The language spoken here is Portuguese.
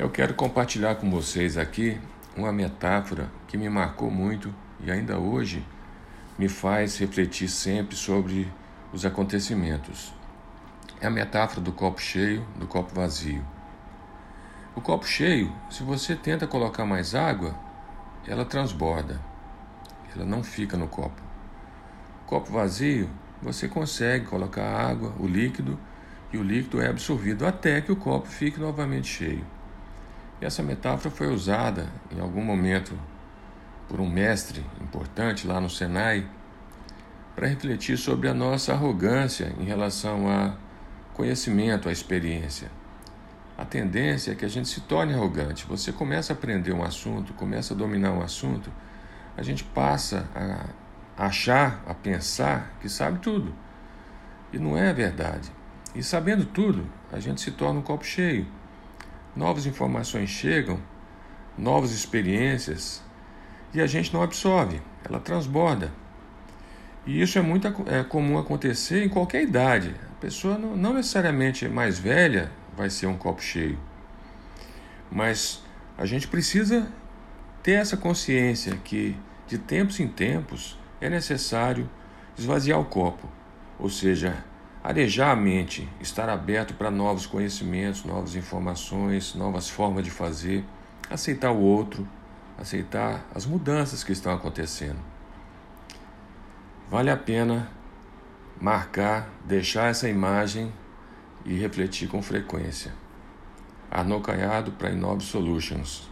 Eu quero compartilhar com vocês aqui uma metáfora que me marcou muito e ainda hoje me faz refletir sempre sobre os acontecimentos. É a metáfora do copo cheio, do copo vazio. O copo cheio, se você tenta colocar mais água, ela transborda, ela não fica no copo. O copo vazio, você consegue colocar água, o líquido, e o líquido é absorvido até que o copo fique novamente cheio. Essa metáfora foi usada em algum momento por um mestre importante lá no Senai para refletir sobre a nossa arrogância em relação a conhecimento, a experiência. A tendência é que a gente se torne arrogante. Você começa a aprender um assunto, começa a dominar um assunto, a gente passa a achar, a pensar que sabe tudo. E não é verdade. E sabendo tudo, a gente se torna um copo cheio novas informações chegam, novas experiências, e a gente não absorve, ela transborda. E isso é muito é comum acontecer em qualquer idade. A pessoa não, não necessariamente mais velha vai ser um copo cheio, mas a gente precisa ter essa consciência que de tempos em tempos é necessário esvaziar o copo, ou seja, arejar a mente, estar aberto para novos conhecimentos, novas informações, novas formas de fazer, aceitar o outro, aceitar as mudanças que estão acontecendo. Vale a pena marcar, deixar essa imagem e refletir com frequência. Arnaud Caiado para Inove Solutions.